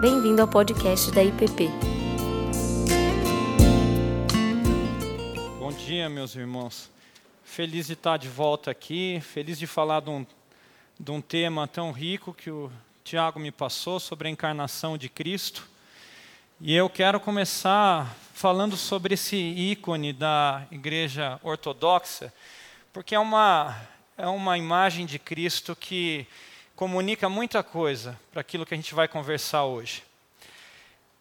Bem-vindo ao podcast da IPP. Bom dia, meus irmãos. Feliz de estar de volta aqui, feliz de falar de um, de um tema tão rico que o Tiago me passou sobre a encarnação de Cristo. E eu quero começar falando sobre esse ícone da igreja ortodoxa, porque é uma, é uma imagem de Cristo que comunica muita coisa para aquilo que a gente vai conversar hoje.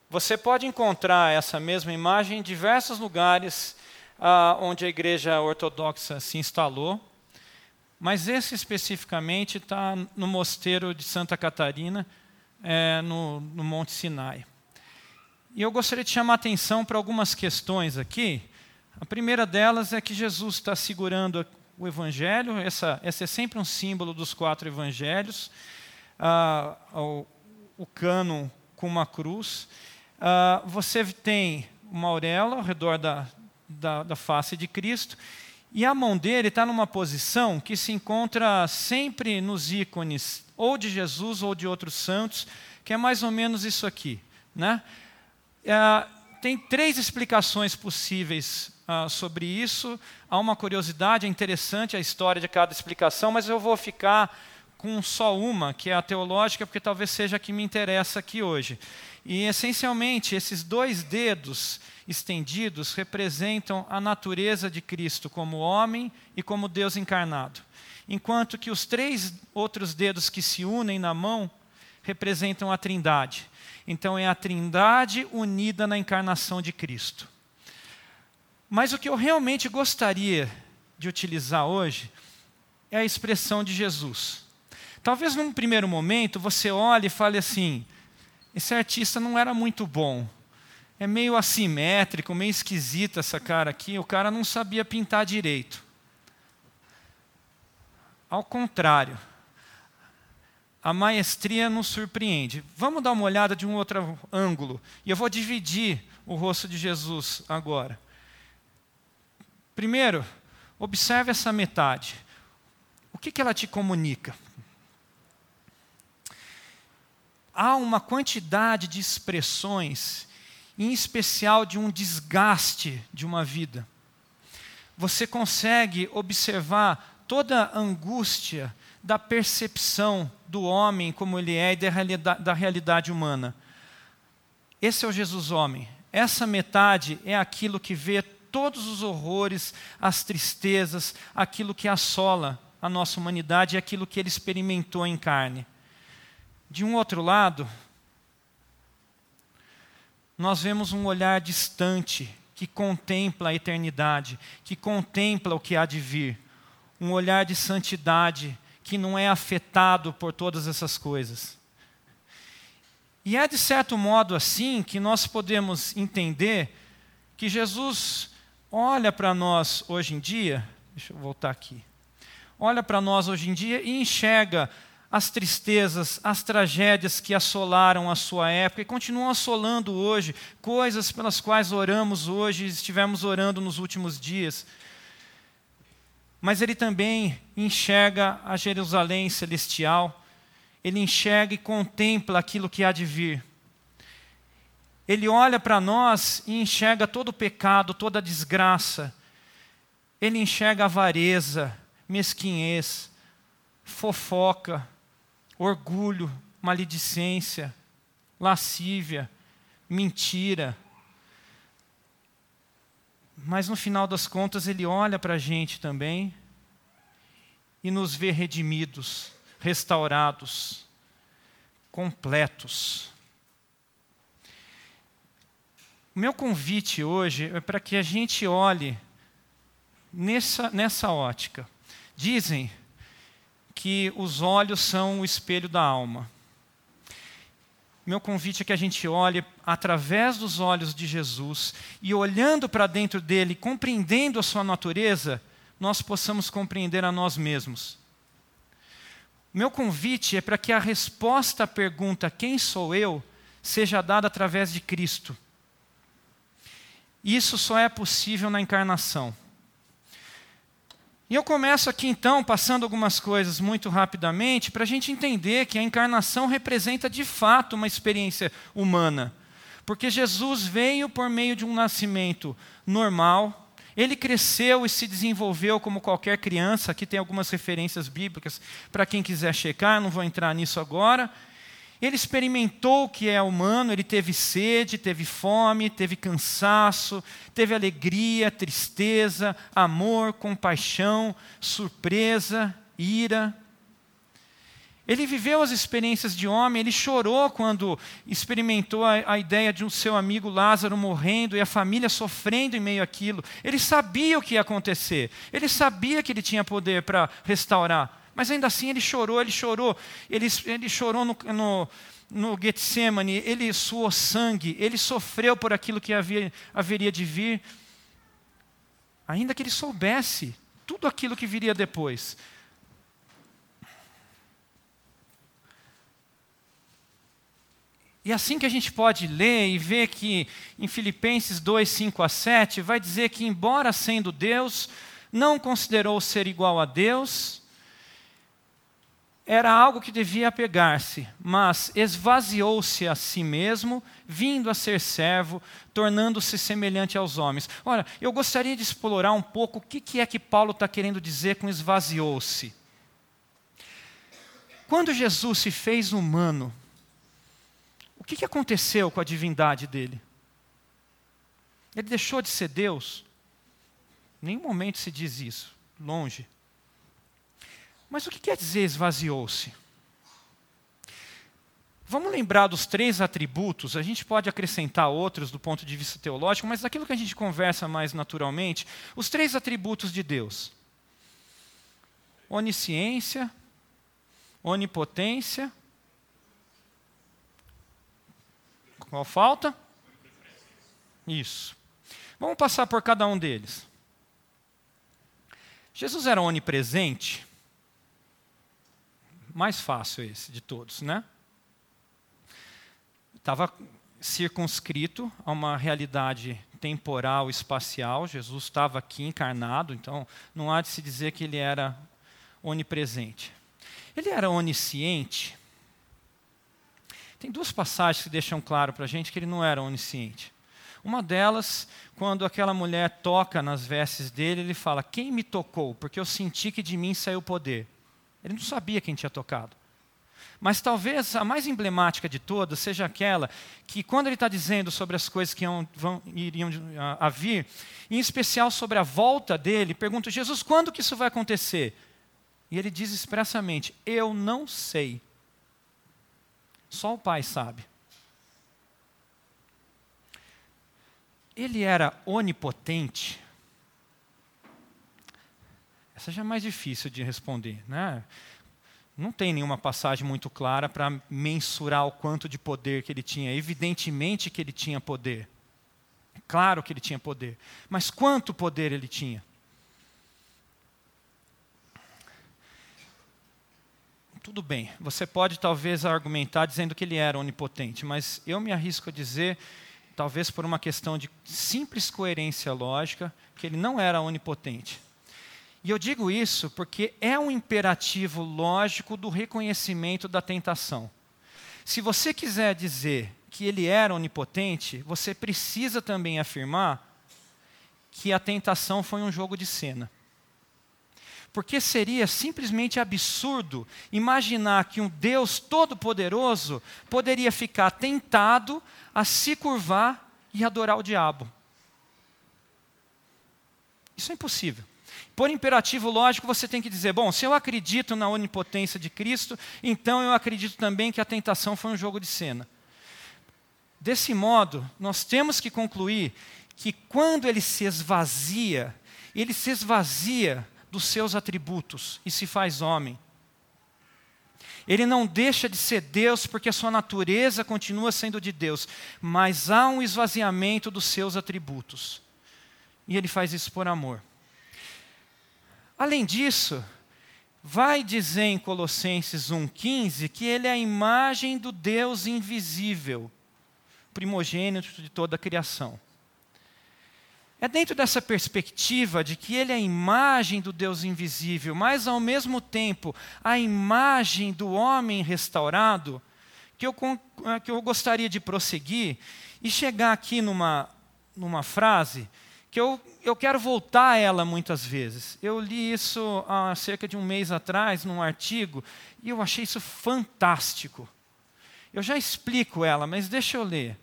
Você pode encontrar essa mesma imagem em diversos lugares ah, onde a igreja ortodoxa se instalou, mas esse especificamente está no mosteiro de Santa Catarina, é, no, no Monte Sinai. E eu gostaria de chamar a atenção para algumas questões aqui. A primeira delas é que Jesus está segurando o Evangelho, essa, esse é sempre um símbolo dos quatro Evangelhos, ah, o, o cano com uma cruz. Ah, você tem uma auréola ao redor da, da, da face de Cristo, e a mão dele está numa posição que se encontra sempre nos ícones, ou de Jesus ou de outros santos, que é mais ou menos isso aqui. Né? É, tem três explicações possíveis uh, sobre isso. Há uma curiosidade, é interessante a história de cada explicação, mas eu vou ficar com só uma, que é a teológica, porque talvez seja a que me interessa aqui hoje. E, essencialmente, esses dois dedos estendidos representam a natureza de Cristo como homem e como Deus encarnado. Enquanto que os três outros dedos que se unem na mão representam a Trindade. Então, é a Trindade unida na encarnação de Cristo. Mas o que eu realmente gostaria de utilizar hoje é a expressão de Jesus. Talvez num primeiro momento você olhe e fale assim: esse artista não era muito bom. É meio assimétrico, meio esquisita essa cara aqui. O cara não sabia pintar direito. Ao contrário, a maestria nos surpreende. Vamos dar uma olhada de um outro ângulo. E eu vou dividir o rosto de Jesus agora. Primeiro, observe essa metade. O que, que ela te comunica? Há uma quantidade de expressões, em especial de um desgaste de uma vida. Você consegue observar toda a angústia da percepção do homem como ele é e da realidade, da realidade humana. Esse é o Jesus homem. Essa metade é aquilo que vê todos os horrores, as tristezas, aquilo que assola a nossa humanidade e aquilo que ele experimentou em carne. De um outro lado, nós vemos um olhar distante que contempla a eternidade, que contempla o que há de vir, um olhar de santidade que não é afetado por todas essas coisas. E é de certo modo assim que nós podemos entender que Jesus olha para nós hoje em dia, deixa eu voltar aqui, olha para nós hoje em dia e enxerga as tristezas, as tragédias que assolaram a sua época e continuam assolando hoje, coisas pelas quais oramos hoje e estivemos orando nos últimos dias. Mas ele também enxerga a Jerusalém celestial, ele enxerga e contempla aquilo que há de vir. Ele olha para nós e enxerga todo o pecado, toda a desgraça. Ele enxerga avareza, mesquinhez, fofoca, orgulho, maledicência, lascívia, mentira. Mas no final das contas, ele olha para a gente também e nos vê redimidos, restaurados, completos. O meu convite hoje é para que a gente olhe nessa, nessa ótica. Dizem que os olhos são o espelho da alma. Meu convite é que a gente olhe através dos olhos de Jesus e olhando para dentro dele, compreendendo a sua natureza, nós possamos compreender a nós mesmos. Meu convite é para que a resposta à pergunta quem sou eu seja dada através de Cristo. Isso só é possível na encarnação. E eu começo aqui então, passando algumas coisas muito rapidamente, para a gente entender que a encarnação representa de fato uma experiência humana. Porque Jesus veio por meio de um nascimento normal, ele cresceu e se desenvolveu como qualquer criança. Aqui tem algumas referências bíblicas para quem quiser checar, não vou entrar nisso agora. Ele experimentou o que é humano, ele teve sede, teve fome, teve cansaço, teve alegria, tristeza, amor, compaixão, surpresa, ira. Ele viveu as experiências de homem, ele chorou quando experimentou a, a, ideia de um seu amigo Lázaro morrendo e a família sofrendo em meio àquilo. Ele sabia o que ia acontecer, ele sabia que ele tinha poder para restaurar. Mas ainda assim ele chorou, ele chorou, ele, ele chorou no, no, no Getsemane, ele suou sangue, ele sofreu por aquilo que havia, haveria de vir, ainda que ele soubesse tudo aquilo que viria depois. E assim que a gente pode ler e ver que em Filipenses 2, 5 a 7, vai dizer que, embora sendo Deus, não considerou ser igual a Deus, era algo que devia apegar-se, mas esvaziou-se a si mesmo, vindo a ser servo, tornando-se semelhante aos homens. Ora, eu gostaria de explorar um pouco o que é que Paulo está querendo dizer com esvaziou-se. Quando Jesus se fez humano, o que aconteceu com a divindade dele? Ele deixou de ser Deus? Em nenhum momento se diz isso, longe. Mas o que quer dizer esvaziou-se? Vamos lembrar dos três atributos, a gente pode acrescentar outros do ponto de vista teológico, mas daquilo que a gente conversa mais naturalmente, os três atributos de Deus: onisciência, onipotência. Qual falta? Isso. Vamos passar por cada um deles. Jesus era onipresente? Mais fácil esse de todos, né? Estava circunscrito a uma realidade temporal, espacial. Jesus estava aqui encarnado, então não há de se dizer que ele era onipresente. Ele era onisciente. Tem duas passagens que deixam claro para a gente que ele não era onisciente. Uma delas, quando aquela mulher toca nas vestes dele, ele fala: Quem me tocou? Porque eu senti que de mim saiu poder. Ele não sabia quem tinha tocado. Mas talvez a mais emblemática de todas seja aquela que, quando ele está dizendo sobre as coisas que iam, vão, iriam a, a, vir, em especial sobre a volta dele, pergunta: Jesus, quando que isso vai acontecer? E ele diz expressamente: Eu não sei. Só o Pai sabe. Ele era onipotente é mais difícil de responder. Né? Não tem nenhuma passagem muito clara para mensurar o quanto de poder que ele tinha. Evidentemente que ele tinha poder. Claro que ele tinha poder. Mas quanto poder ele tinha? Tudo bem, você pode talvez argumentar dizendo que ele era onipotente, mas eu me arrisco a dizer, talvez por uma questão de simples coerência lógica, que ele não era onipotente. E eu digo isso porque é um imperativo lógico do reconhecimento da tentação. Se você quiser dizer que ele era onipotente, você precisa também afirmar que a tentação foi um jogo de cena. Porque seria simplesmente absurdo imaginar que um Deus todo-poderoso poderia ficar tentado a se curvar e adorar o diabo. Isso é impossível. Por imperativo lógico, você tem que dizer: bom, se eu acredito na onipotência de Cristo, então eu acredito também que a tentação foi um jogo de cena. Desse modo, nós temos que concluir que quando ele se esvazia, ele se esvazia dos seus atributos e se faz homem. Ele não deixa de ser Deus porque a sua natureza continua sendo de Deus, mas há um esvaziamento dos seus atributos. E ele faz isso por amor. Além disso, vai dizer em Colossenses 1,15 que ele é a imagem do Deus invisível, primogênito de toda a criação. É dentro dessa perspectiva de que ele é a imagem do Deus invisível, mas ao mesmo tempo a imagem do homem restaurado, que eu, eh, que eu gostaria de prosseguir e chegar aqui numa, numa frase que eu, eu quero voltar a ela muitas vezes. Eu li isso há cerca de um mês atrás, num artigo, e eu achei isso fantástico. Eu já explico ela, mas deixa eu ler.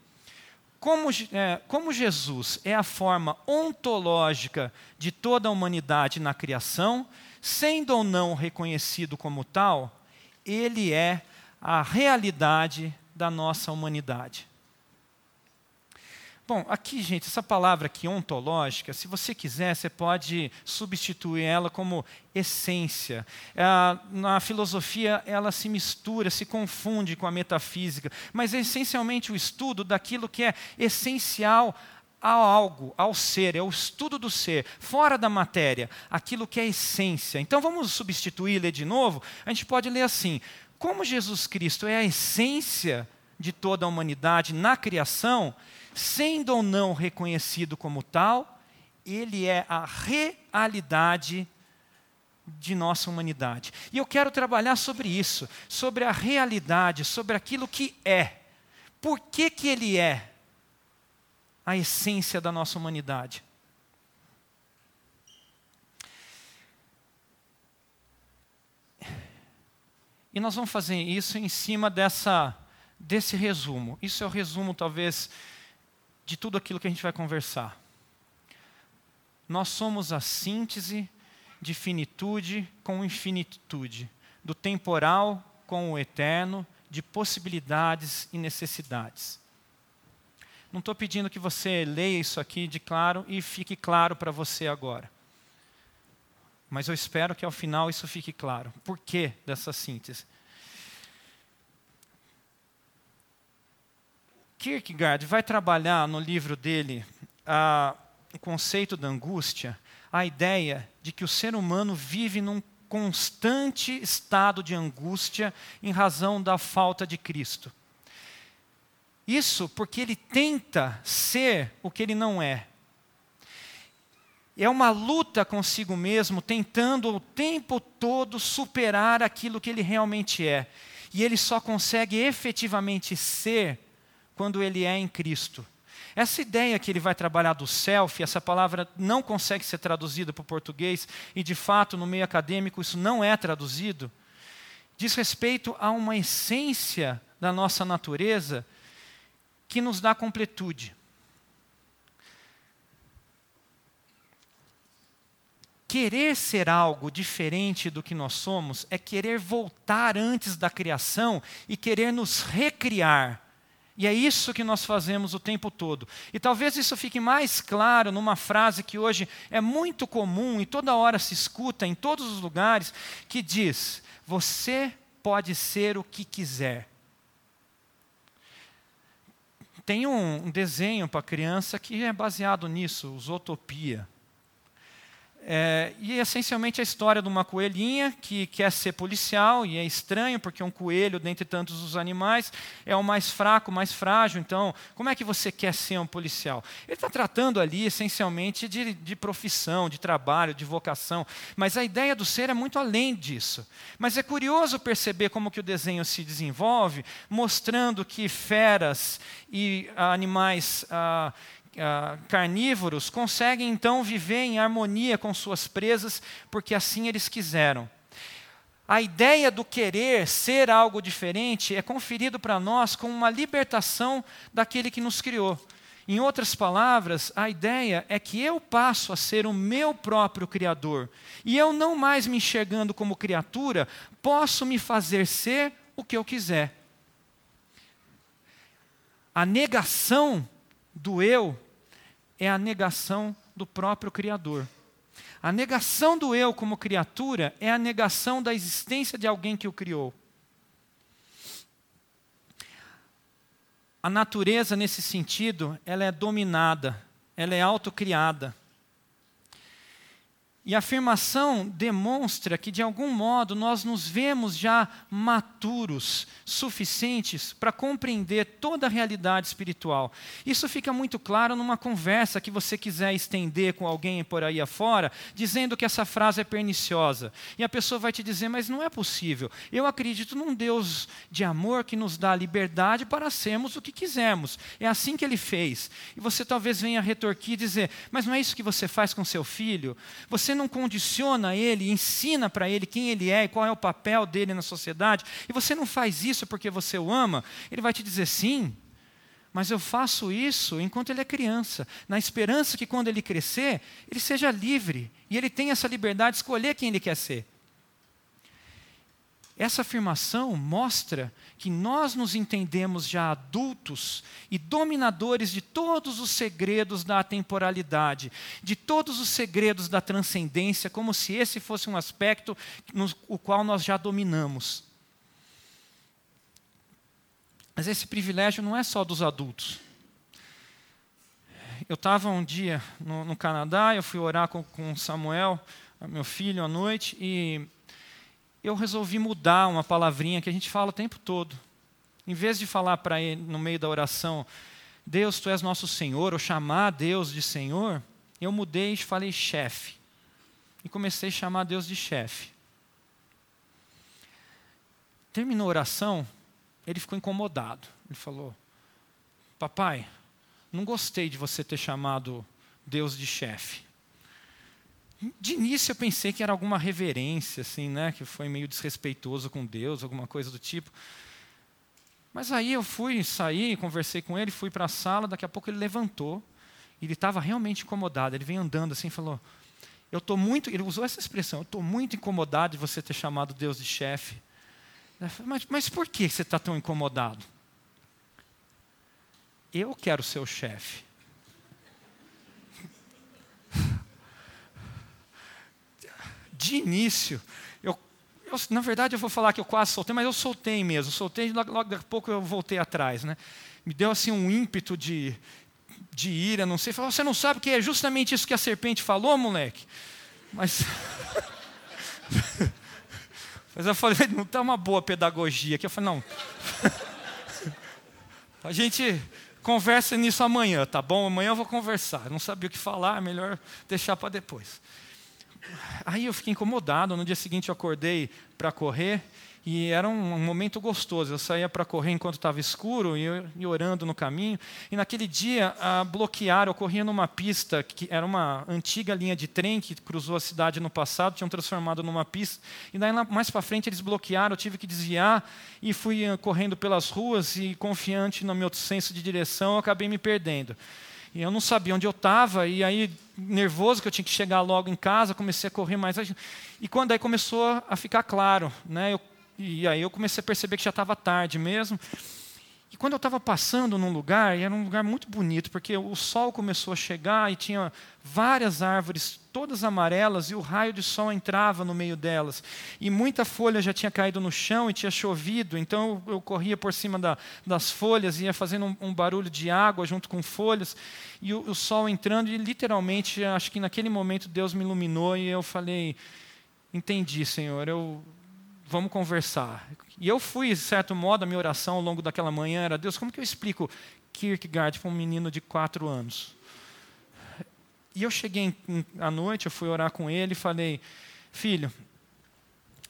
Como, é, como Jesus é a forma ontológica de toda a humanidade na criação, sendo ou não reconhecido como tal, ele é a realidade da nossa humanidade. Bom, aqui, gente, essa palavra aqui, ontológica, se você quiser, você pode substituir ela como essência. É, na filosofia, ela se mistura, se confunde com a metafísica, mas é essencialmente o estudo daquilo que é essencial ao algo, ao ser, é o estudo do ser, fora da matéria, aquilo que é essência. Então vamos substituir ler de novo? A gente pode ler assim: como Jesus Cristo é a essência de toda a humanidade na criação, sendo ou não reconhecido como tal, ele é a realidade de nossa humanidade. E eu quero trabalhar sobre isso, sobre a realidade, sobre aquilo que é. Por que, que ele é a essência da nossa humanidade? E nós vamos fazer isso em cima dessa, desse resumo. Isso é o resumo, talvez, de tudo aquilo que a gente vai conversar. Nós somos a síntese de finitude com infinitude, do temporal com o eterno, de possibilidades e necessidades. Não estou pedindo que você leia isso aqui de claro e fique claro para você agora. Mas eu espero que ao final isso fique claro. Por que dessa síntese? Kierkegaard vai trabalhar no livro dele a, o conceito da angústia, a ideia de que o ser humano vive num constante estado de angústia em razão da falta de Cristo. Isso porque ele tenta ser o que ele não é. É uma luta consigo mesmo, tentando o tempo todo superar aquilo que ele realmente é. E ele só consegue efetivamente ser quando ele é em Cristo. Essa ideia que ele vai trabalhar do self, essa palavra não consegue ser traduzida para o português, e de fato no meio acadêmico isso não é traduzido, diz respeito a uma essência da nossa natureza que nos dá completude. Querer ser algo diferente do que nós somos é querer voltar antes da criação e querer nos recriar e é isso que nós fazemos o tempo todo. E talvez isso fique mais claro numa frase que hoje é muito comum e toda hora se escuta em todos os lugares, que diz: Você pode ser o que quiser. Tem um desenho para criança que é baseado nisso, Zootopia. É, e essencialmente a história de uma coelhinha que quer ser policial, e é estranho, porque um coelho, dentre tantos os animais, é o mais fraco, o mais frágil. Então, como é que você quer ser um policial? Ele está tratando ali essencialmente de, de profissão, de trabalho, de vocação. Mas a ideia do ser é muito além disso. Mas é curioso perceber como que o desenho se desenvolve, mostrando que feras e animais. Ah, ah, carnívoros conseguem então viver em harmonia com suas presas, porque assim eles quiseram. A ideia do querer ser algo diferente é conferido para nós com uma libertação daquele que nos criou. Em outras palavras, a ideia é que eu passo a ser o meu próprio Criador. E eu, não mais me enxergando como criatura, posso me fazer ser o que eu quiser. A negação do eu é a negação do próprio Criador. A negação do eu como criatura é a negação da existência de alguém que o criou. A natureza, nesse sentido, ela é dominada, ela é autocriada. E a afirmação demonstra que, de algum modo, nós nos vemos já maturos, suficientes para compreender toda a realidade espiritual. Isso fica muito claro numa conversa que você quiser estender com alguém por aí afora, dizendo que essa frase é perniciosa. E a pessoa vai te dizer: Mas não é possível. Eu acredito num Deus de amor que nos dá liberdade para sermos o que quisermos. É assim que ele fez. E você talvez venha retorquir e dizer: Mas não é isso que você faz com seu filho? Você você não condiciona ele, ensina para ele quem ele é e qual é o papel dele na sociedade, e você não faz isso porque você o ama, ele vai te dizer sim. Mas eu faço isso enquanto ele é criança, na esperança que quando ele crescer, ele seja livre e ele tenha essa liberdade de escolher quem ele quer ser. Essa afirmação mostra que nós nos entendemos já adultos e dominadores de todos os segredos da atemporalidade, de todos os segredos da transcendência, como se esse fosse um aspecto no o qual nós já dominamos. Mas esse privilégio não é só dos adultos. Eu estava um dia no, no, Canadá, eu fui orar com, com Samuel, meu filho, à noite, e eu resolvi mudar uma palavrinha que a gente fala o tempo todo. Em vez de falar para ele no meio da oração, Deus, tu és nosso Senhor, ou chamar Deus de Senhor, eu mudei e falei chefe. E comecei a chamar Deus de chefe. Terminou a oração, ele ficou incomodado. Ele falou: Papai, não gostei de você ter chamado Deus de chefe. De início eu pensei que era alguma reverência, assim, né? Que foi meio desrespeitoso com Deus, alguma coisa do tipo. Mas aí eu fui, saí, conversei com ele, fui para a sala, daqui a pouco ele levantou, ele estava realmente incomodado, ele vem andando assim e falou, eu estou muito, ele usou essa expressão, eu estou muito incomodado de você ter chamado Deus de chefe. Mas, mas por que você está tão incomodado? Eu quero ser o chefe. De início, eu, eu, na verdade eu vou falar que eu quase soltei, mas eu soltei mesmo, soltei logo, logo daqui a pouco eu voltei atrás. Né? Me deu assim um ímpeto de, de ira, não sei. Falou, você não sabe que é justamente isso que a serpente falou, moleque? Mas. Mas eu falei, não está uma boa pedagogia aqui. Eu falei, não. a gente conversa nisso amanhã, tá bom? Amanhã eu vou conversar. não sabia o que falar, melhor deixar para depois. Aí eu fiquei incomodado. No dia seguinte eu acordei para correr e era um, momento gostoso. Eu saía para correr enquanto estava escuro e, e, orando no caminho. E naquele dia a bloquearam. Eu corria numa pista que era uma antiga linha de trem que cruzou a cidade no passado, tinham transformado numa pista. E daí mais para frente eles bloquearam. Eu tive que desviar e fui eh, correndo pelas ruas e confiante no meu senso de direção, eu acabei me perdendo. E eu não sabia onde eu estava, e aí, nervoso que eu tinha que chegar logo em casa, comecei a correr mais. E quando aí começou a ficar claro, né? Eu, e aí eu comecei a perceber que já estava tarde mesmo. E quando eu estava passando num lugar, e era um lugar muito bonito, porque o sol começou a chegar e tinha várias árvores, todas amarelas, e o raio de sol entrava no meio delas. E muita folha já tinha caído no chão e tinha chovido, então eu, eu corria por cima da, das folhas, ia fazendo um, um, barulho de água junto com folhas, e o, o sol entrando, e literalmente, acho que naquele momento Deus me iluminou e eu falei: Entendi, Senhor, eu vamos conversar. E eu fui, de certo modo, a minha oração ao longo daquela manhã era: Deus, como que eu explico Kierkegaard para um menino de quatro anos? E eu cheguei à noite, eu fui orar com ele e falei: Filho,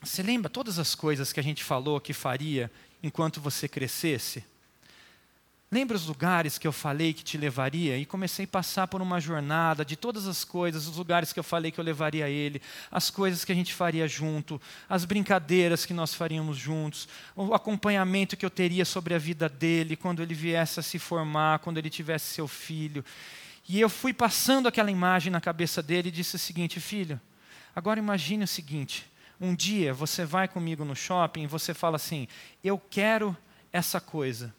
você lembra todas as coisas que a gente falou que faria enquanto você crescesse? Lembra os lugares que eu falei que te levaria? E comecei a passar por uma jornada de todas as coisas, os lugares que eu falei que eu levaria ele, as coisas que a gente faria junto, as brincadeiras que nós faríamos juntos, o acompanhamento que eu teria sobre a vida dele quando ele viesse a se formar, quando ele tivesse seu filho. E eu fui passando aquela imagem na cabeça dele e disse o seguinte: Filho, agora imagine o seguinte. Um dia você vai comigo no shopping e você fala assim: Eu quero essa coisa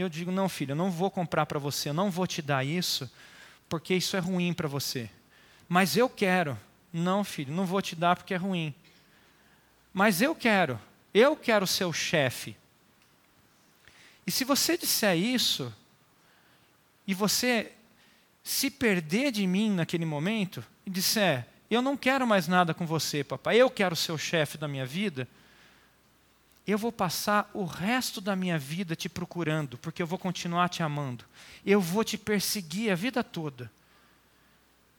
eu digo: não, filho, eu não vou comprar para você, eu não vou te dar isso, porque isso é ruim para você. Mas eu quero. Não, filho, não vou te dar porque é ruim. Mas eu quero. Eu quero ser o chefe. E se você disser isso, e você se perder de mim naquele momento, e disser, eu não quero mais nada com você, papai, eu quero ser o chefe da minha vida, eu vou passar o resto da minha vida te procurando, porque eu vou continuar te amando. Eu vou te perseguir a vida toda.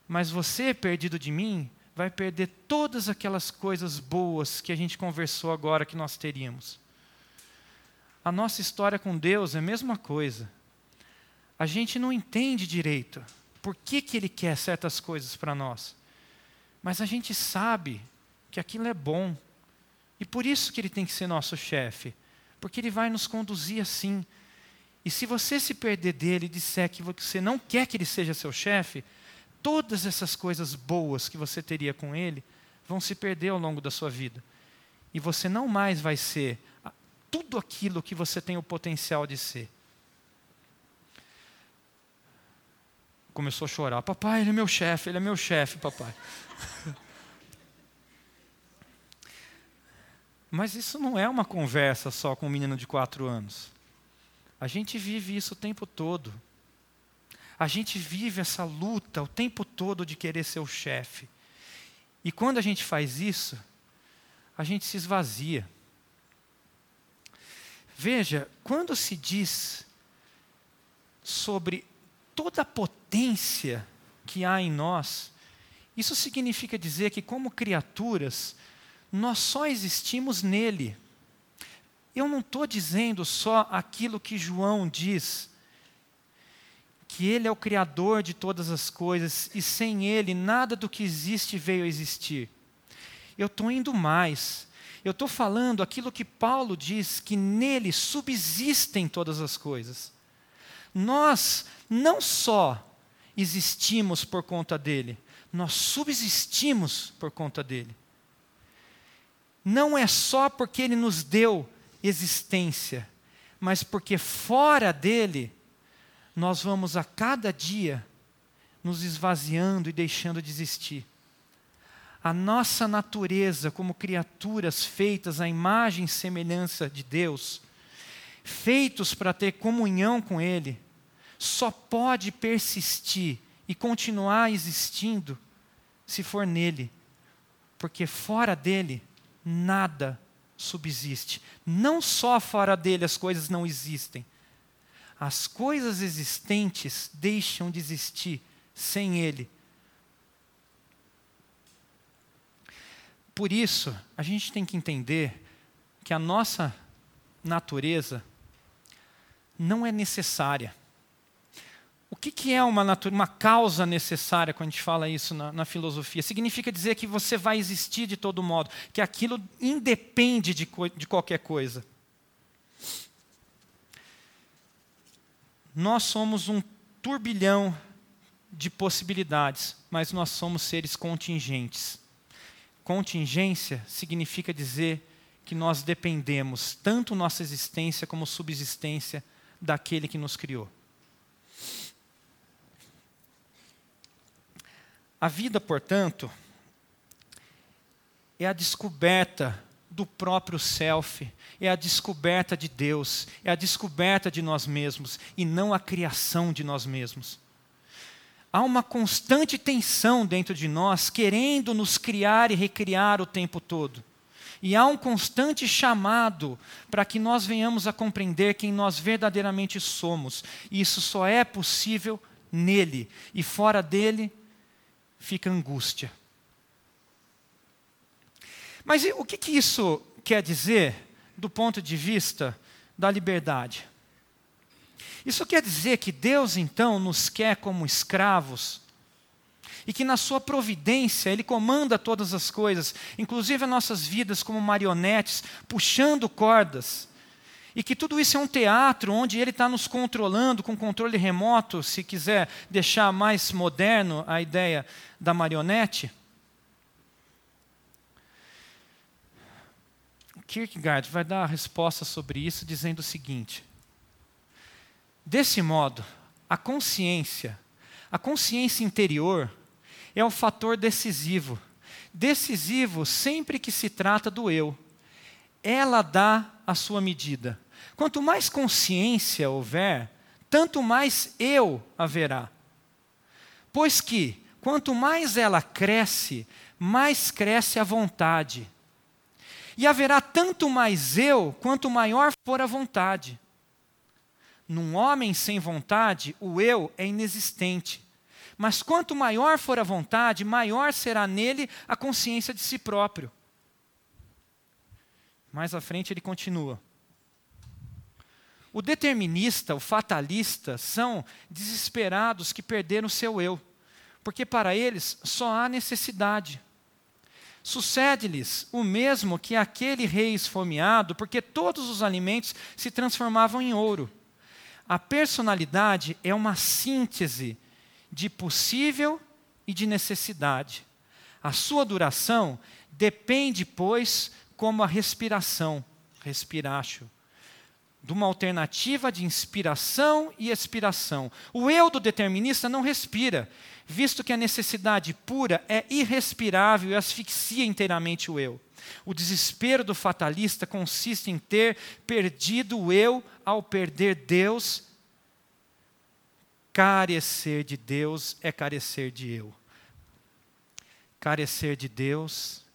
Mas você, perdido de mim, vai perder todas aquelas coisas boas que a gente conversou agora que nós teríamos. A nossa história com Deus é a mesma coisa. A gente não entende direito por que, que Ele quer certas coisas para nós. Mas a gente sabe que aquilo é bom. E por isso que Ele tem que ser nosso chefe. Porque Ele vai nos conduzir assim. E se você se perder dele e disser que você não quer que Ele seja seu chefe, todas essas coisas boas que você teria com Ele vão se perder ao longo da sua vida. E você não mais vai ser tudo aquilo que você tem o potencial de ser. Começou a chorar. Papai, ele é meu chefe, ele é meu chefe, papai. Mas isso não é uma conversa só com um menino de quatro anos. A gente vive isso o tempo todo. A gente vive essa luta o tempo todo de querer ser o chefe. E quando a gente faz isso, a gente se esvazia. Veja, quando se diz sobre toda a potência que há em nós, isso significa dizer que, como criaturas, nós só existimos nele. Eu não estou dizendo só aquilo que João diz, que ele é o Criador de todas as coisas e sem ele nada do que existe veio a existir. Eu estou indo mais. Eu estou falando aquilo que Paulo diz, que nele subsistem todas as coisas. Nós não só existimos por conta dele, nós subsistimos por conta dele. Não é só porque ele nos deu existência, mas porque fora dele, nós vamos a cada dia nos esvaziando e deixando de existir. A nossa natureza como criaturas feitas à imagem e semelhança de Deus, feitos para ter comunhão com Ele, só pode persistir e continuar existindo se for nele, porque fora dele nada subsiste. Não só fora dele as coisas não existem, as coisas existentes deixam de existir sem ele Por isso, a gente tem que entender que a nossa natureza não é necessária. O que, que é uma, uma, causa necessária quando a gente fala isso na, na, filosofia? Significa dizer que você vai existir de todo modo, que aquilo independe de, de qualquer coisa. Nós somos um turbilhão de possibilidades, mas nós somos seres contingentes. Contingência significa dizer que nós dependemos tanto nossa existência como subsistência daquele que nos criou. A vida, portanto, é a descoberta do próprio self, é a descoberta de Deus, é a descoberta de nós mesmos e não a criação de nós mesmos há uma constante tensão dentro de nós, querendo nos criar e recriar o tempo todo. E há um constante chamado para que nós venhamos a compreender quem nós verdadeiramente somos. E isso só é possível nele. E fora dele fica angústia. Mas o que, que isso quer dizer do ponto de vista da liberdade? Isso quer dizer que Deus então nos quer como escravos e que na sua providência Ele comanda todas as coisas, inclusive as nossas vidas como marionetes, puxando cordas. E que tudo isso é um teatro onde Ele está nos controlando com controle remoto, se quiser deixar mais moderno a ideia da marionete. Kierkegaard vai dar a resposta sobre isso dizendo o seguinte: Desse modo, a consciência, a consciência interior, é o fator decisivo. Decisivo sempre que se trata do eu. Ela dá a sua medida. Quanto mais consciência houver, tanto mais eu haverá. Pois que, quanto mais ela cresce, mais cresce a vontade. E haverá tanto mais eu, quanto maior for a vontade. Num homem sem vontade, o eu é inexistente. Mas quanto maior for a vontade, maior será nele a consciência de si próprio. Mais à frente ele continua. O determinista, o fatalista, são desesperados que perderam seu eu, porque para eles só há necessidade. Sucede-lhes o mesmo que aquele rei esfomeado, porque todos os alimentos se transformavam em ouro. A personalidade é uma síntese de possível e de necessidade. A sua duração depende, pois, como a respiração, respiracho, de uma alternativa de inspiração e expiração. O eu do determinista não respira, visto que a necessidade pura é irrespirável e asfixia inteiramente o eu. O desespero do fatalista consiste em ter perdido o eu ao perder Deus. Carecer de Deus é carecer de eu. Carecer de Deus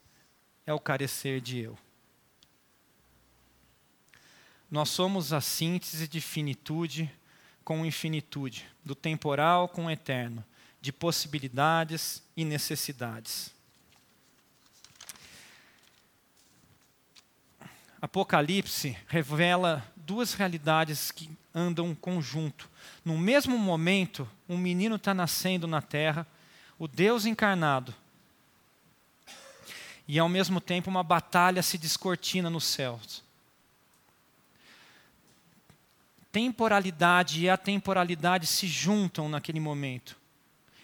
é o carecer de eu. Nós somos a síntese de finitude com infinitude, do temporal com o eterno, de possibilidades e necessidades. Apocalipse revela duas realidades que andam conjunto. No mesmo momento, um menino está nascendo na terra, o Deus encarnado, e ao mesmo tempo uma batalha se descortina nos céus. Temporalidade e atemporalidade se juntam naquele momento.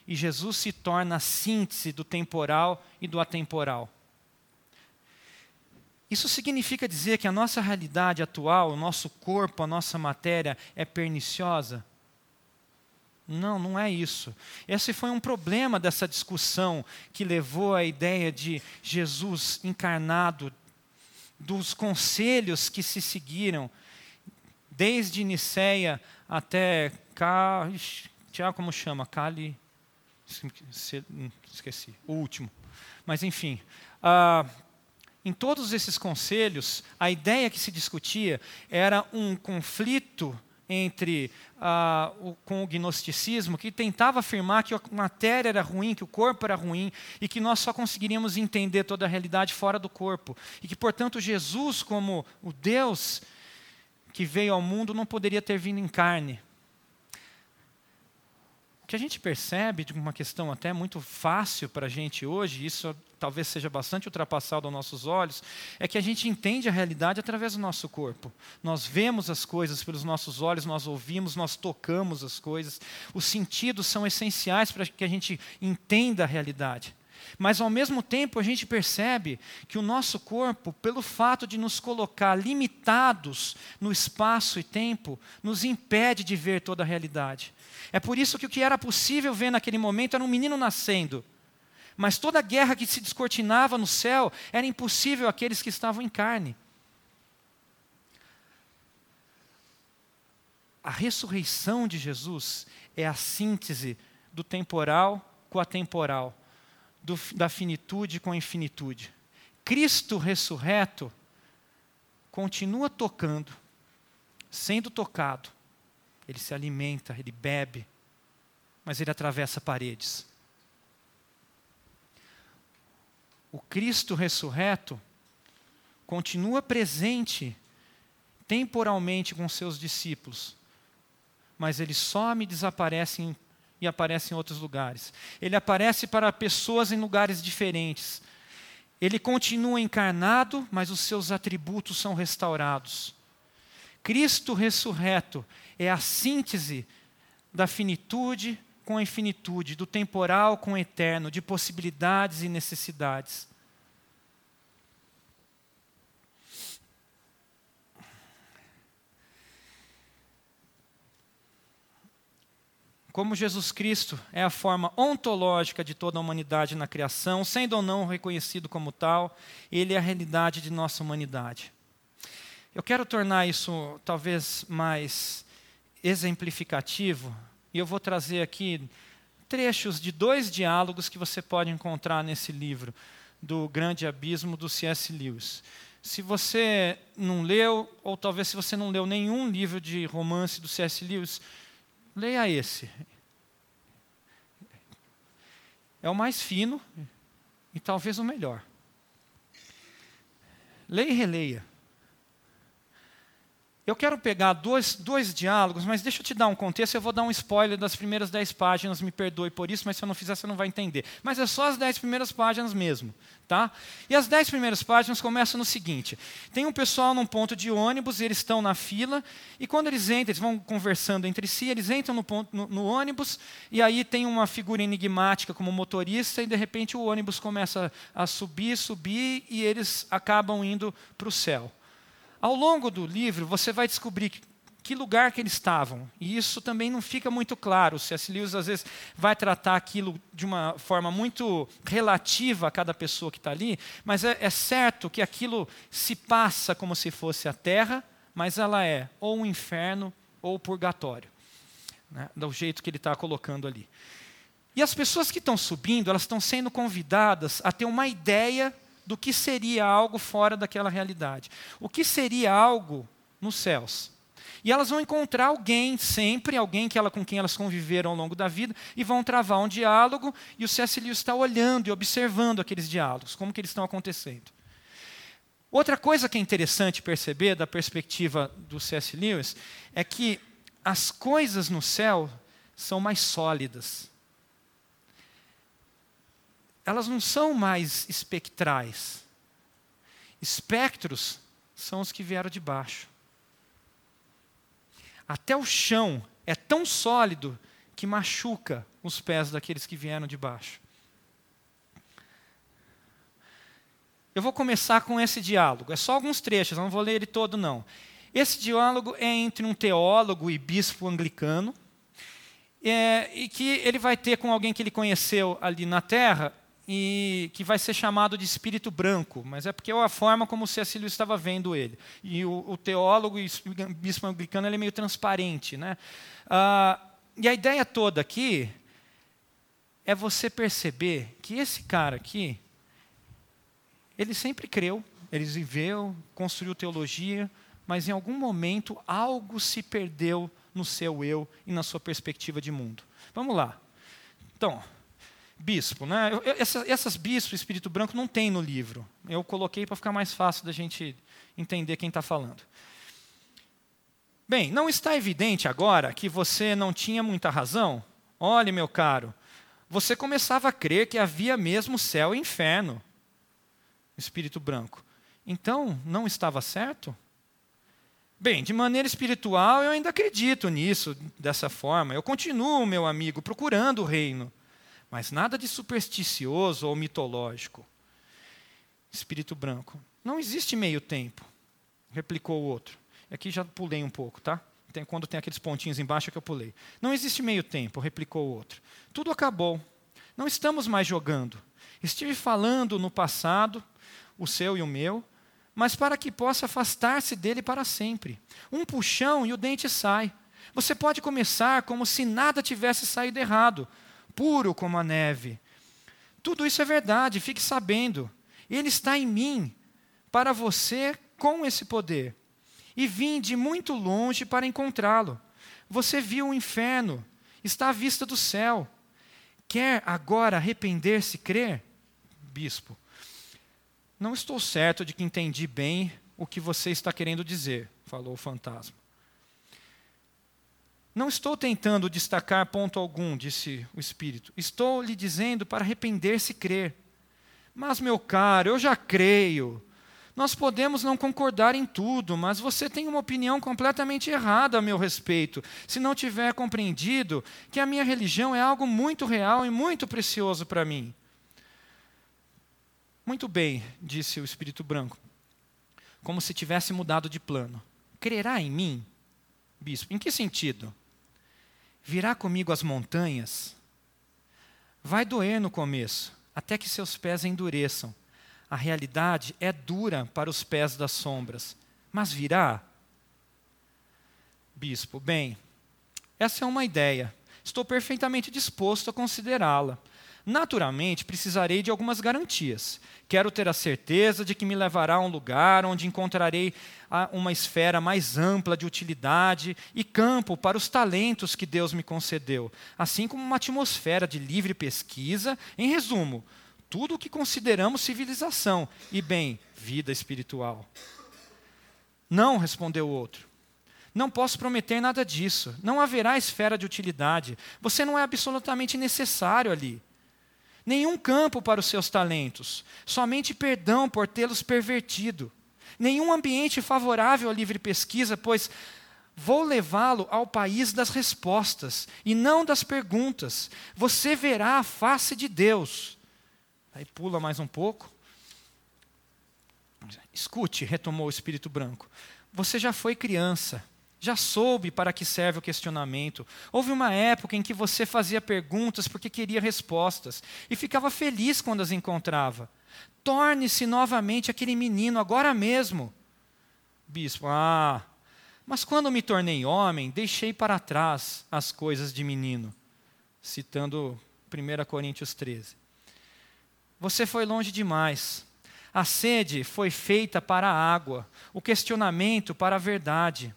E Jesus se torna a síntese do temporal e do atemporal. Isso significa dizer que a nossa realidade atual, o nosso corpo, a nossa matéria é perniciosa? Não, não é isso. Esse foi um problema dessa discussão que levou à ideia de Jesus encarnado, dos conselhos que se seguiram, desde Niceia até Cá, Tiago, como chama? Cali. Esqueci, o último. Mas, enfim. Uh, em todos esses conselhos, a ideia que se discutia era um conflito entre ah, o, com o gnosticismo, que tentava afirmar que a matéria era ruim, que o corpo era ruim, e que nós só conseguiríamos entender toda a realidade fora do corpo. E que, portanto, Jesus, como o Deus que veio ao mundo, não poderia ter vindo em carne que a gente percebe de uma questão até muito fácil para a gente hoje, isso talvez seja bastante ultrapassado aos nossos olhos, é que a gente entende a realidade através do nosso corpo. Nós vemos as coisas pelos nossos olhos, nós ouvimos, nós tocamos as coisas. Os sentidos são essenciais para que a gente entenda a realidade. Mas ao mesmo tempo a gente percebe que o nosso corpo, pelo fato de nos colocar limitados no espaço e tempo, nos impede de ver toda a realidade. É por isso que o que era possível ver naquele momento era um menino nascendo. Mas toda guerra que se descortinava no céu era impossível àqueles que estavam em carne. A ressurreição de Jesus é a síntese do temporal com a temporal, do, da finitude com a infinitude. Cristo ressurreto continua tocando, sendo tocado, ele se alimenta, ele bebe, mas ele atravessa paredes. O Cristo ressurreto continua presente temporalmente com seus discípulos, mas ele some e desaparece e aparece em outros lugares. Ele aparece para pessoas em lugares diferentes. Ele continua encarnado, mas os seus atributos são restaurados. Cristo ressurreto é a síntese da finitude com a infinitude, do temporal com o eterno, de possibilidades e necessidades. Como Jesus Cristo é a forma ontológica de toda a humanidade na criação, sendo ou não reconhecido como tal, ele é a realidade de nossa humanidade. Eu quero tornar isso talvez mais exemplificativo, e eu vou trazer aqui trechos de dois diálogos que você pode encontrar nesse livro, do Grande Abismo, do C.S. Lewis. Se você não leu, ou talvez se você não leu nenhum livro de romance do C.S. Lewis, leia esse. É o mais fino e talvez o melhor. Leia e releia. Eu quero pegar dois, dois diálogos, mas deixa eu te dar um contexto. Eu vou dar um spoiler das primeiras dez páginas, me perdoe por isso, mas se eu não fizer, você não vai entender. Mas é só as dez primeiras páginas mesmo. Tá? E as dez primeiras páginas começam no seguinte: tem um pessoal num ponto de ônibus, eles estão na fila, e quando eles entram, eles vão conversando entre si, eles entram no, ponto, no, no ônibus, e aí tem uma figura enigmática como motorista, e de repente o ônibus começa a subir, subir, e eles acabam indo para o céu. Ao longo do livro, você vai descobrir que lugar que eles estavam. E isso também não fica muito claro. O C.S. Lewis, às vezes, vai tratar aquilo de uma forma muito relativa a cada pessoa que está ali, mas é, é, certo que aquilo se passa como se fosse a terra, mas ela é ou um inferno ou o purgatório, né, do jeito que ele está colocando ali. E as pessoas que estão subindo, elas estão sendo convidadas a ter uma ideia do que seria algo fora daquela realidade. O que seria algo nos céus. E elas vão encontrar alguém, sempre, alguém que ela, com quem elas conviveram ao longo da vida, e vão travar um diálogo, e o C.S. Lewis está olhando e observando aqueles diálogos, como que eles estão acontecendo. Outra coisa que é interessante perceber da perspectiva do C.S. Lewis é que as coisas no céu são mais sólidas elas não são mais espectrais. Espectros são os que vieram de baixo. Até o chão é tão sólido que machuca os pés daqueles que vieram de baixo. Eu vou começar com esse diálogo. É só alguns trechos, não vou ler ele todo, não. Esse diálogo é entre um teólogo e bispo anglicano, é, e que ele vai ter com alguém que ele conheceu ali na terra, e que vai ser chamado de espírito branco, mas é porque é a forma como o. Lewis estava vendo ele. E o, o teólogo e o bispo anglicano ele é meio transparente. Né? Ah, e a ideia toda aqui é você perceber que esse cara aqui, ele sempre creu, ele viveu, construiu teologia, mas em algum momento algo se perdeu no seu eu e na sua perspectiva de mundo. Vamos lá. Então, bispo. Né? Eu, essa, essas bispos, espírito branco, não tem no livro. Eu coloquei para ficar mais fácil da gente entender quem está falando. Bem, não está evidente agora que você não tinha muita razão? Olhe, meu caro, você começava a crer que havia mesmo céu e inferno. Espírito branco. Então, não estava certo? Bem, de maneira espiritual, eu ainda acredito nisso, dessa forma. Eu continuo, meu amigo, procurando o reino. Mas nada de supersticioso ou mitológico. Espírito branco. Não existe meio tempo, replicou o outro. Aqui já pulei um pouco, tá? Tem, quando tem aqueles pontinhos embaixo que eu pulei. Não existe meio tempo, replicou o outro. Tudo acabou. Não estamos mais jogando. Estive falando no passado, o seu e o meu, mas para que possa afastar-se dele para sempre. Um puxão e o dente sai. Você pode começar como se nada tivesse saído errado, puro como a neve. Tudo isso é verdade, fique sabendo. Ele está em mim, para você, com esse poder. E vim de muito longe para encontrá-lo. Você viu o inferno, está à vista do céu. Quer agora arrepender-se e crer? Bispo, não estou certo de que entendi bem o que você está querendo dizer, falou o fantasma. Não estou tentando destacar ponto algum, disse o Espírito. Estou lhe dizendo para arrepender-se e crer. Mas, meu caro, eu já creio. Nós podemos não concordar em tudo, mas você tem uma opinião completamente errada a meu respeito, se não tiver compreendido que a minha religião é algo muito real e muito precioso para mim. Muito bem, disse o Espírito Branco, como se tivesse mudado de plano. Crerá em mim, bispo? Em que sentido? Virá comigo as montanhas? Vai doer no começo, até que seus pés endureçam. A realidade é dura para os pés das sombras, mas virá? Bispo, bem, essa é uma ideia. Estou perfeitamente disposto a considerá-la. Naturalmente, precisarei de algumas garantias. Quero ter a certeza de que me levará a um lugar onde encontrarei uma esfera mais ampla de utilidade e campo para os talentos que Deus me concedeu, assim como uma atmosfera de livre pesquisa. Em resumo, tudo o que consideramos civilização e, bem, vida espiritual. Não, respondeu o outro. Não posso prometer nada disso. Não haverá esfera de utilidade. Você não é absolutamente necessário ali nenhum campo para os seus talentos, somente perdão por tê-los pervertido, nenhum ambiente favorável à livre pesquisa, pois vou levá-lo ao país das respostas e não das perguntas. Você verá a face de Deus. Aí pula mais um pouco. Escute, retomou o espírito branco. Você já foi criança. Já soube para que serve o questionamento. Houve uma época em que você fazia perguntas porque queria respostas e ficava feliz quando as encontrava. Torne-se novamente aquele menino agora mesmo. Bispo, ah, mas quando me tornei homem, deixei para trás as coisas de menino. Citando 1 Coríntios 13. Você foi longe demais. A sede foi feita para a água, o questionamento para a verdade.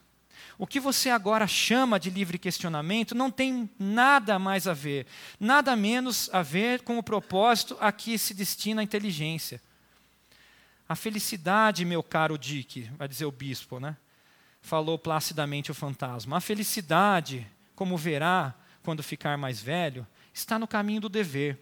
O que você agora chama de livre questionamento não tem nada mais a ver, nada menos a ver com o propósito a que se destina a inteligência. A felicidade, meu caro Dick, vai dizer o bispo, né? Falou placidamente o fantasma. A felicidade, como verá quando ficar mais velho, está no caminho do dever.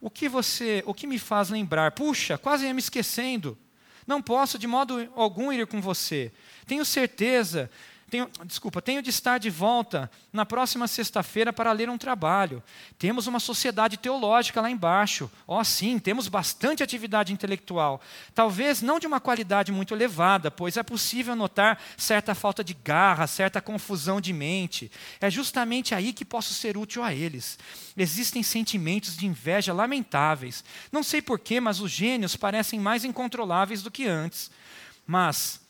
O que você, o que me faz lembrar? Puxa, quase ia me esquecendo. Não posso de modo algum ir com você. Tenho certeza tenho, desculpa, tenho de estar de volta na próxima sexta-feira para ler um trabalho. Temos uma sociedade teológica lá embaixo. Ó, oh, sim, temos bastante atividade intelectual. Talvez não de uma qualidade muito elevada, pois é possível notar certa falta de garra, certa confusão de mente. É justamente aí que posso ser útil a eles. Existem sentimentos de inveja lamentáveis. Não sei porquê, mas os gênios parecem mais incontroláveis do que antes. Mas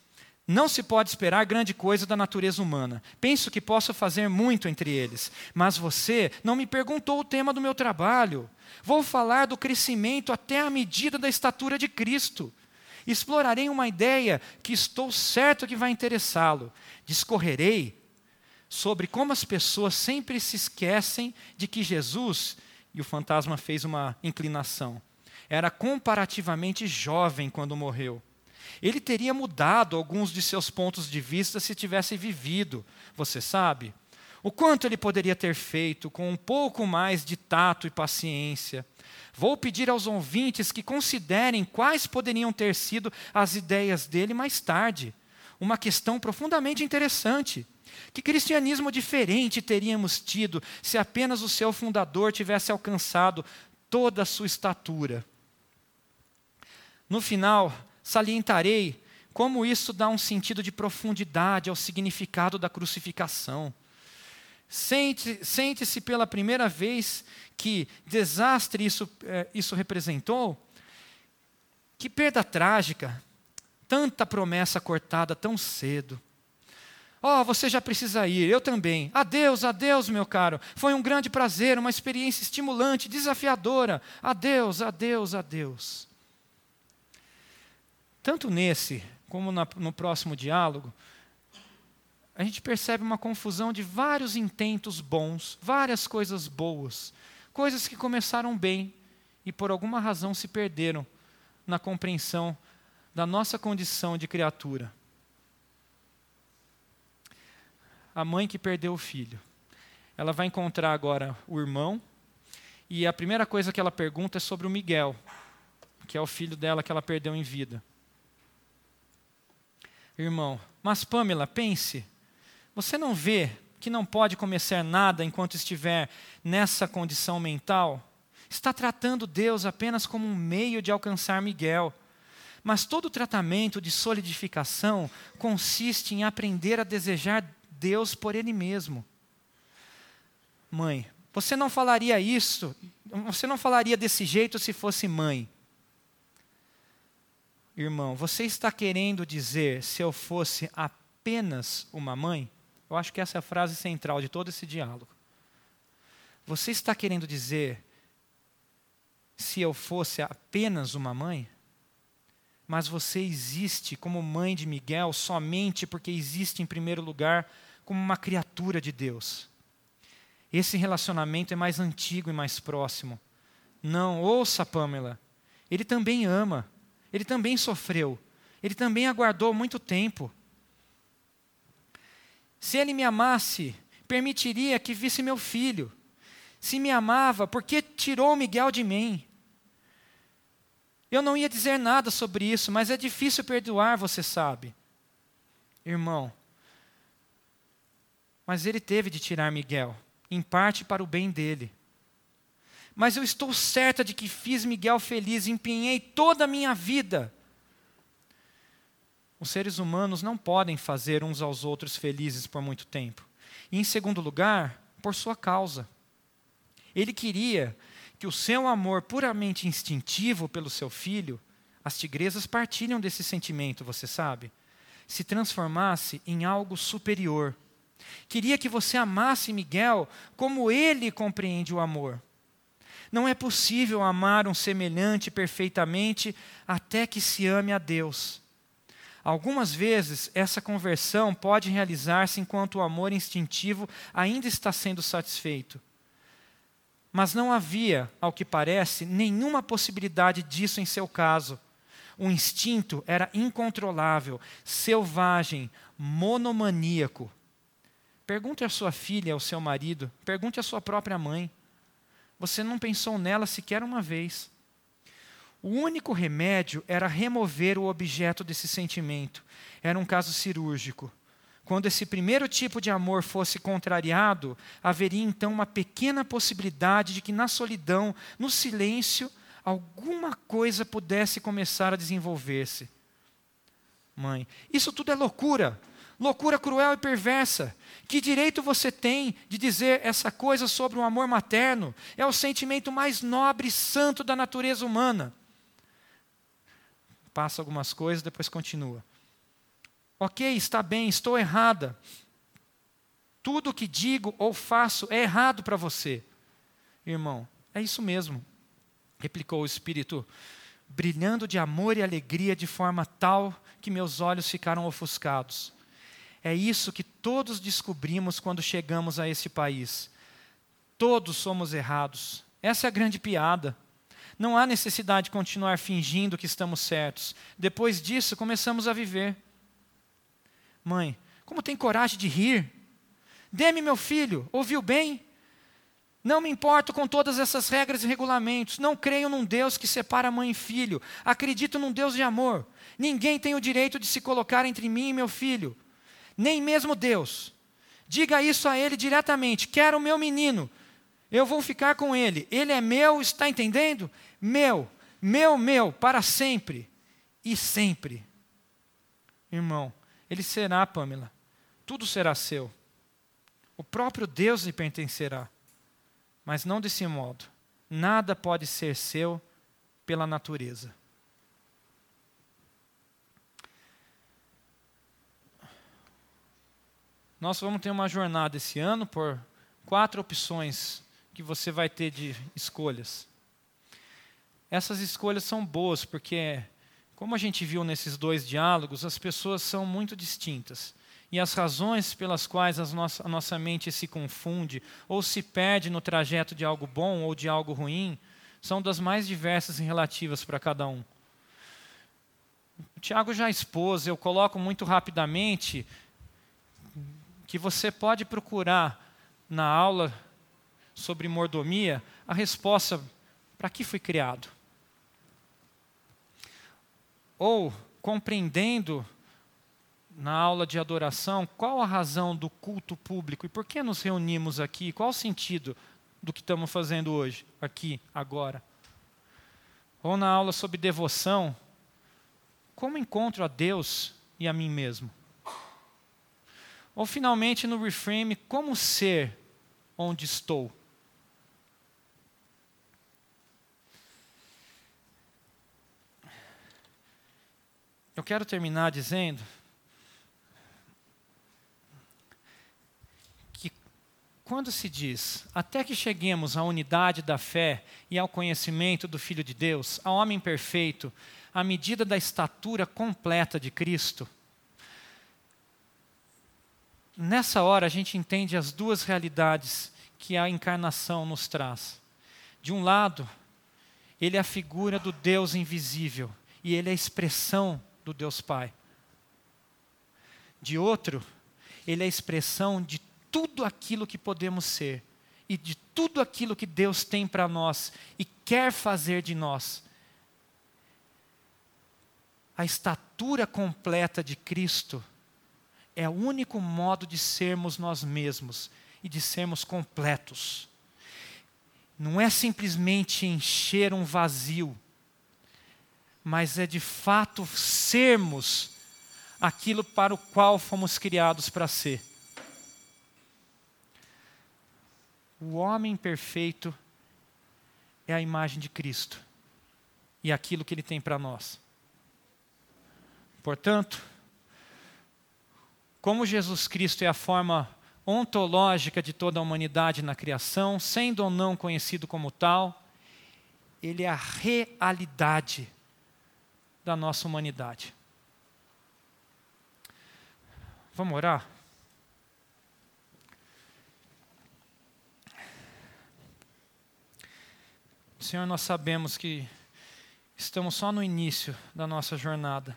não se pode esperar grande coisa da natureza humana. Penso que posso fazer muito entre eles. Mas você não me perguntou o tema do meu trabalho. Vou falar do crescimento até a medida da estatura de Cristo. Explorarei uma ideia que estou certo que vai interessá-lo. Discorrerei sobre como as pessoas sempre se esquecem de que Jesus, e o fantasma fez uma inclinação, era comparativamente jovem quando morreu ele teria mudado alguns de seus pontos de vista se tivesse vivido, você sabe? O quanto ele poderia ter feito com um pouco mais de tato e paciência. Vou pedir aos ouvintes que considerem quais poderiam ter sido as ideias dele mais tarde. Uma questão profundamente interessante. Que cristianismo diferente teríamos tido se apenas o seu fundador tivesse alcançado toda a sua estatura? No final, salientarei como isso dá um sentido de profundidade ao significado da crucificação. Sente-se sente pela primeira vez que desastre isso, é, isso representou, que perda trágica, tanta promessa cortada tão cedo. Oh, você já precisa ir, eu também. Adeus, adeus, meu caro. Foi um grande prazer, uma experiência estimulante, desafiadora. Adeus, adeus, adeus. Tanto nesse como na, no próximo diálogo, a gente percebe uma confusão de vários intentos bons, várias coisas boas, coisas que começaram bem e por alguma razão se perderam na compreensão da nossa condição de criatura. A mãe que perdeu o filho. Ela vai encontrar agora o irmão, e a primeira coisa que ela pergunta é sobre o Miguel, que é o filho dela que ela perdeu em vida irmão. Mas, Pamela, pense: você não vê que não pode começar nada enquanto estiver nessa condição mental? Está tratando Deus apenas como um meio de alcançar Miguel. Mas todo tratamento de solidificação consiste em aprender a desejar Deus por Ele mesmo. Mãe, você não falaria isso, você não falaria desse jeito se fosse mãe irmão, você está querendo dizer se eu fosse apenas uma mãe? Eu acho que essa é a frase central de todo esse diálogo. Você está querendo dizer se eu fosse apenas uma mãe? Mas você existe como mãe de Miguel somente porque existe, em primeiro lugar, como uma criatura de Deus. Esse relacionamento é mais antigo e mais próximo. Não, ouça, Pamela. Ele também ama. Ele também sofreu. Ele também aguardou muito tempo. Se ele me amasse, permitiria que visse meu filho. Se me amava, por que tirou Miguel de mim? Eu não ia dizer nada sobre isso, mas é difícil perdoar, você sabe. Irmão, mas ele teve de tirar Miguel, em parte para o bem dele. Mas eu estou certa de que fiz Miguel feliz, empenhei toda a minha vida. Os seres humanos não podem fazer uns aos outros felizes por muito tempo. E, em segundo lugar, por sua causa. Ele queria que o seu amor puramente instintivo pelo seu filho, as tigresas partilham desse sentimento, você sabe, se transformasse em algo superior. Queria que você amasse Miguel como ele compreende o amor. Não é possível amar um semelhante perfeitamente até que se ame a Deus. Algumas vezes, essa conversão pode realizar-se enquanto o amor instintivo ainda está sendo satisfeito. Mas não havia, ao que parece, nenhuma possibilidade disso em seu caso. O instinto era incontrolável, selvagem, monomaníaco. Pergunte à sua filha, ao seu marido, pergunte à sua própria mãe. Você não pensou nela sequer uma vez. O único remédio era remover o objeto desse sentimento. Era um caso cirúrgico. Quando esse primeiro tipo de amor fosse contrariado, haveria então uma pequena possibilidade de que na solidão, no silêncio, alguma coisa pudesse começar a desenvolver-se. Mãe, isso tudo é loucura. Loucura cruel e perversa. Que direito você tem de dizer essa coisa sobre o amor materno? É o sentimento mais nobre e santo da natureza humana. Passa algumas coisas, depois continua. Ok, está bem, estou errada. Tudo o que digo ou faço é errado para você. Irmão, é isso mesmo, replicou o Espírito, brilhando de amor e alegria de forma tal que meus olhos ficaram ofuscados. É isso que todos descobrimos quando chegamos a esse país. Todos somos errados. Essa é a grande piada. Não há necessidade de continuar fingindo que estamos certos. Depois disso, começamos a viver. Mãe, como tem coragem de rir? Dê-me meu filho, ouviu bem? Não me importo com todas essas regras e regulamentos. Não creio num Deus que separa mãe e filho. Acredito num Deus de amor. Ninguém tem o direito de se colocar entre mim e meu filho. Nem mesmo Deus. Diga isso a ele diretamente. Quero o meu menino. Eu vou ficar com ele. Ele é meu, está entendendo? Meu, meu, meu, para sempre e sempre. Irmão, ele será, Pamela. Tudo será seu. O próprio Deus lhe pertencerá. Mas não desse modo. Nada pode ser seu pela natureza. Nós vamos ter uma jornada esse ano por quatro opções que você vai ter de escolhas. Essas escolhas são boas porque como a gente viu nesses dois diálogos, as pessoas são muito distintas. E as razões pelas quais nossa, a nossa mente se confunde ou se perde no trajeto de algo bom ou de algo ruim são das mais diversas e relativas para cada um. O Tiago já expôs, eu coloco muito rapidamente que você pode procurar na aula sobre mordomia a resposta para que foi criado ou compreendendo na aula de adoração qual a razão do culto público e por que nos reunimos aqui, qual o sentido do que estamos fazendo hoje, aqui, agora. Ou na aula sobre devoção, como encontro a Deus e a mim mesmo. Ou finalmente no reframe, como ser onde estou. Eu quero terminar dizendo que quando se diz até que cheguemos à unidade da fé e ao conhecimento do Filho de Deus, ao homem perfeito, à medida da estatura completa de Cristo, nessa hora a gente entende as duas realidades que a encarnação nos traz. De um lado, ele é a figura do Deus invisível e ele é a expressão do Deus Pai. De outro, ele é a expressão de tudo aquilo que podemos ser e de tudo aquilo que Deus tem para nós e quer fazer de nós. A estatura completa de Cristo é o único modo de sermos nós mesmos e de sermos completos. Não é simplesmente encher um vazio, mas é de fato sermos aquilo para o qual fomos criados para ser. O homem perfeito é a imagem de Cristo e aquilo que ele tem para nós. Portanto, como Jesus Cristo é a forma ontológica de toda a humanidade na criação, sendo ou não conhecido como tal, ele é a realidade da nossa humanidade. Vamos orar? Senhor, nós sabemos que estamos só no início da nossa jornada.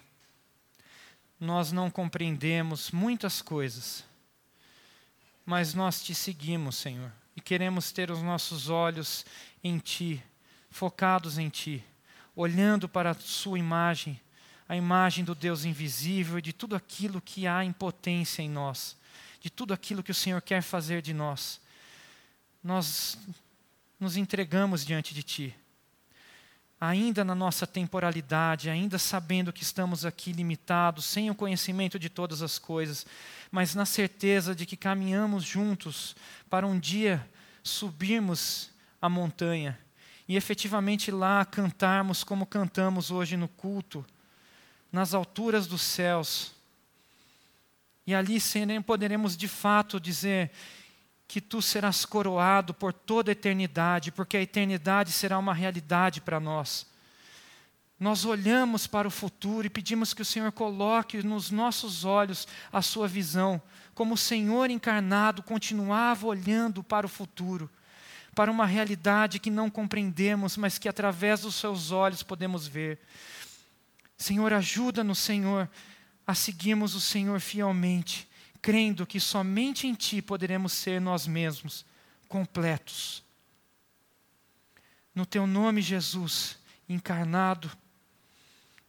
Nós não compreendemos muitas coisas, mas nós te seguimos, Senhor, e queremos ter os nossos olhos em Ti, focados em Ti, olhando para a Sua imagem, a imagem do Deus invisível e de tudo aquilo que há em potência em nós, de tudo aquilo que o Senhor quer fazer de nós. Nós nos entregamos diante de Ti. Ainda na nossa temporalidade, ainda sabendo que estamos aqui limitados, sem o conhecimento de todas as coisas, mas na certeza de que caminhamos juntos para um dia subirmos a montanha e efetivamente lá cantarmos como cantamos hoje no culto, nas alturas dos céus. E ali poderemos de fato dizer: que tu serás coroado por toda a eternidade, porque a eternidade será uma realidade para nós. Nós olhamos para o futuro e pedimos que o Senhor coloque nos nossos olhos a sua visão, como o Senhor encarnado continuava olhando para o futuro, para uma realidade que não compreendemos, mas que através dos seus olhos podemos ver. Senhor, ajuda-nos, Senhor, a seguirmos o Senhor fielmente crendo que somente em Ti poderemos ser nós mesmos completos. No Teu nome, Jesus, encarnado,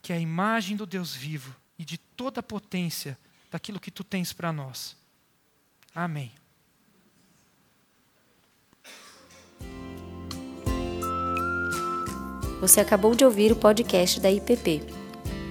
que é a imagem do Deus vivo e de toda a potência daquilo que Tu tens para nós. Amém. Você acabou de ouvir o podcast da IPP.